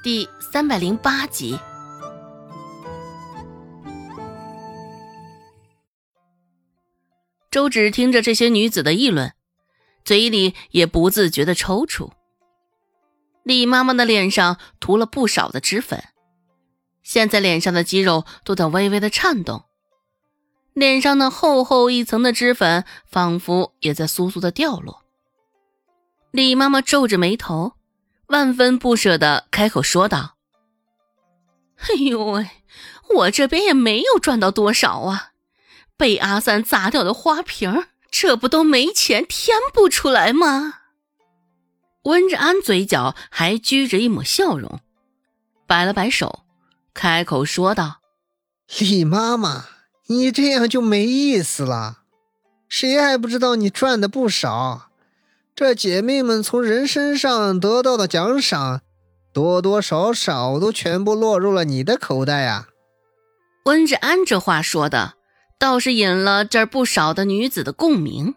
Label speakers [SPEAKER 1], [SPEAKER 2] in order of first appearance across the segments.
[SPEAKER 1] 第三百零八集。周芷听着这些女子的议论，嘴里也不自觉的抽搐。李妈妈的脸上涂了不少的脂粉，现在脸上的肌肉都在微微的颤动，脸上那厚厚一层的脂粉仿佛也在簌簌的掉落。李妈妈皱着眉头，万分不舍的开口说道：“哎呦喂，我这边也没有赚到多少啊，被阿三砸掉的花瓶，这不都没钱填不出来吗？”温志安嘴角还拘着一抹笑容，摆了摆手，开口说道：“
[SPEAKER 2] 李妈妈，你这样就没意思了，谁还不知道你赚的不少？”这姐妹们从人身上得到的奖赏，多多少少都全部落入了你的口袋呀。
[SPEAKER 1] 温志安这话说的，倒是引了这儿不少的女子的共鸣。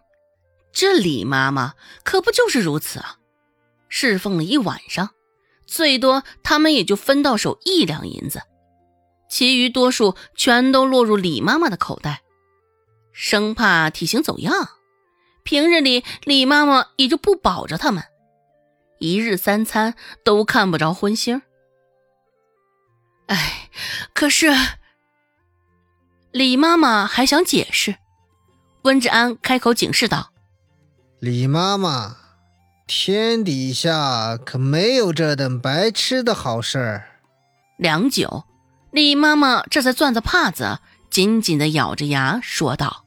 [SPEAKER 1] 这李妈妈可不就是如此啊？侍奉了一晚上，最多他们也就分到手一两银子，其余多数全都落入李妈妈的口袋，生怕体型走样。平日里，李妈妈也就不保着他们，一日三餐都看不着荤腥。哎，可是李妈妈还想解释，温志安开口警示道：“
[SPEAKER 2] 李妈妈，天底下可没有这等白吃的好事儿。”
[SPEAKER 1] 良久，李妈妈这才攥着帕子，紧紧的咬着牙说道。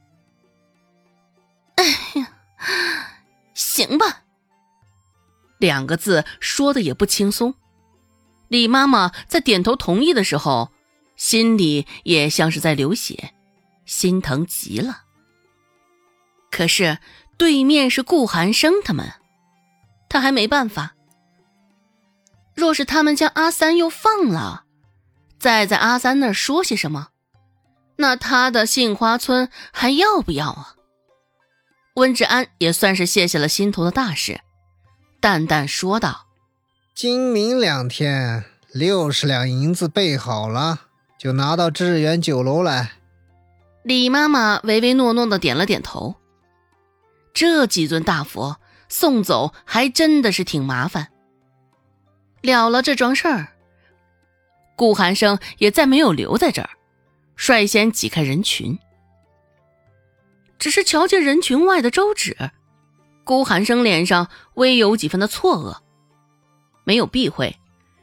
[SPEAKER 1] 哎呀，行吧。两个字说的也不轻松。李妈妈在点头同意的时候，心里也像是在流血，心疼极了。可是对面是顾寒生他们，他还没办法。若是他们将阿三又放了，再在阿三那儿说些什么，那他的杏花村还要不要啊？温志安也算是卸下了心头的大事，淡淡说道：“
[SPEAKER 2] 今明两天，六十两银子备好了，就拿到致远酒楼来。”
[SPEAKER 1] 李妈妈唯唯诺诺的点了点头。这几尊大佛送走还真的是挺麻烦。了了这桩事儿，顾寒生也再没有留在这儿，率先挤开人群。只是瞧见人群外的周芷，顾寒生脸上微有几分的错愕，没有避讳，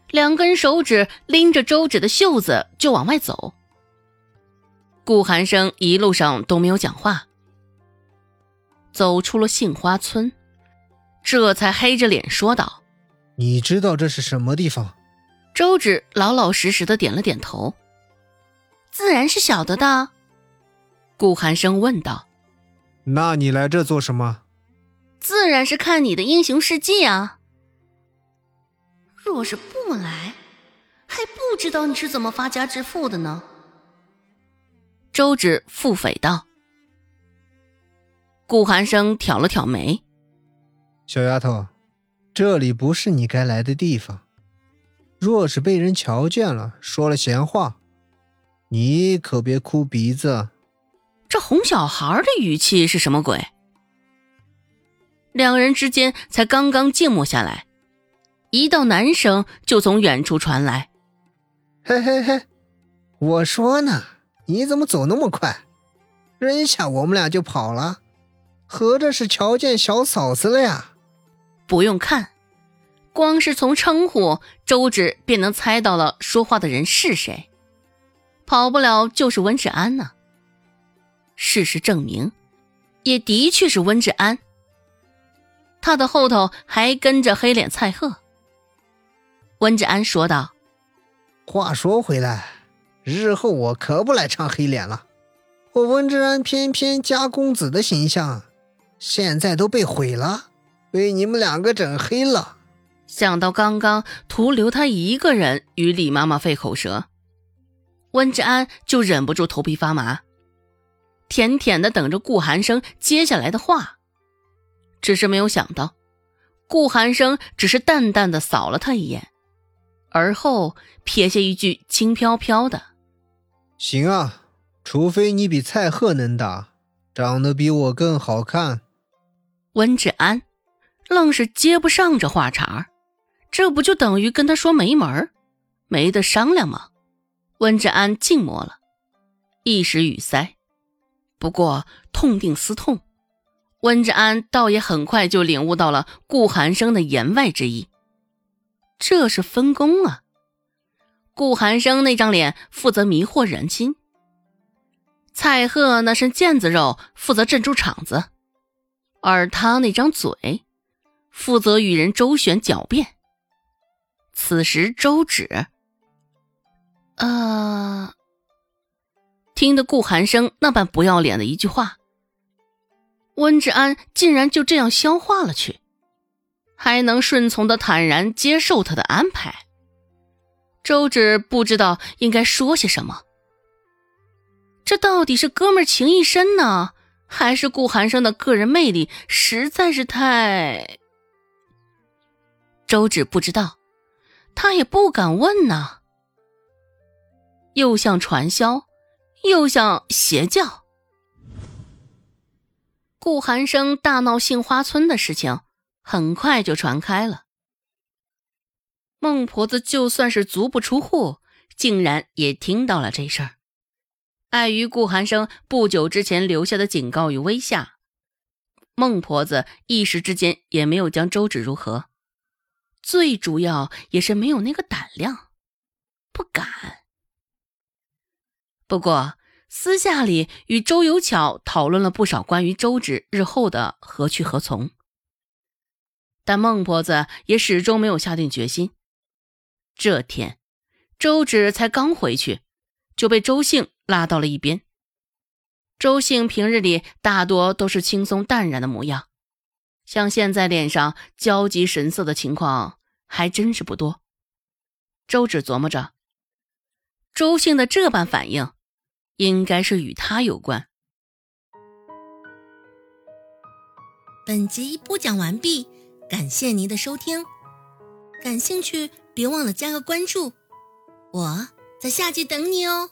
[SPEAKER 1] 两根手指拎着周芷的袖子就往外走。顾寒生一路上都没有讲话，走出了杏花村，这才黑着脸说道：“
[SPEAKER 2] 你知道这是什么地方？”
[SPEAKER 1] 周芷老老实实的点了点头：“自然是晓得的。”顾寒生问道。
[SPEAKER 2] 那你来这做什么？
[SPEAKER 1] 自然是看你的英雄事迹啊！若是不来，还不知道你是怎么发家致富的呢。周芷腹诽道。顾寒生挑了挑眉：“
[SPEAKER 2] 小丫头，这里不是你该来的地方。若是被人瞧见了，说了闲话，你可别哭鼻子。”
[SPEAKER 1] 这哄小孩的语气是什么鬼？两人之间才刚刚静默下来，一道男声就从远处传来：“
[SPEAKER 2] 嘿嘿嘿，我说呢，你怎么走那么快？扔下我们俩就跑了？合着是瞧见小嫂子了呀？”
[SPEAKER 1] 不用看，光是从称呼，周芷便能猜到了说话的人是谁，跑不了就是温芷安呢。事实证明，也的确是温志安。他的后头还跟着黑脸蔡贺。温志安说道：“
[SPEAKER 2] 话说回来，日后我可不来唱黑脸了。我温志安偏偏家公子的形象，现在都被毁了，被你们两个整黑了。”
[SPEAKER 1] 想到刚刚徒留他一个人与李妈妈费口舌，温志安就忍不住头皮发麻。甜甜的等着顾寒生接下来的话，只是没有想到，顾寒生只是淡淡的扫了他一眼，而后撇下一句轻飘飘的：“
[SPEAKER 2] 行啊，除非你比蔡贺能打，长得比我更好看。”
[SPEAKER 1] 温志安愣是接不上这话茬儿，这不就等于跟他说没门儿，没得商量吗？温志安静默了，一时语塞。不过痛定思痛，温志安倒也很快就领悟到了顾寒生的言外之意。这是分工啊！顾寒生那张脸负责迷惑人心，蔡贺那身腱子肉负责镇住场子，而他那张嘴负责与人周旋狡辩。此时，周芷，呃，听得顾寒生那般不要脸的一句话，温志安竟然就这样消化了去。还能顺从的坦然接受他的安排，周芷不知道应该说些什么。这到底是哥们情谊深呢，还是顾寒生的个人魅力实在是太……周芷不知道，他也不敢问呢。又像传销，又像邪教。顾寒生大闹杏花村的事情。很快就传开了。孟婆子就算是足不出户，竟然也听到了这事儿。碍于顾寒生不久之前留下的警告与威吓，孟婆子一时之间也没有将周芷如何。最主要也是没有那个胆量，不敢。不过私下里与周有巧讨论了不少关于周芷日后的何去何从。但孟婆子也始终没有下定决心。这天，周芷才刚回去，就被周兴拉到了一边。周兴平日里大多都是轻松淡然的模样，像现在脸上焦急神色的情况还真是不多。周芷琢磨着，周兴的这般反应，应该是与他有关。
[SPEAKER 3] 本集播讲完毕。感谢您的收听，感兴趣别忘了加个关注，我在下集等你哦。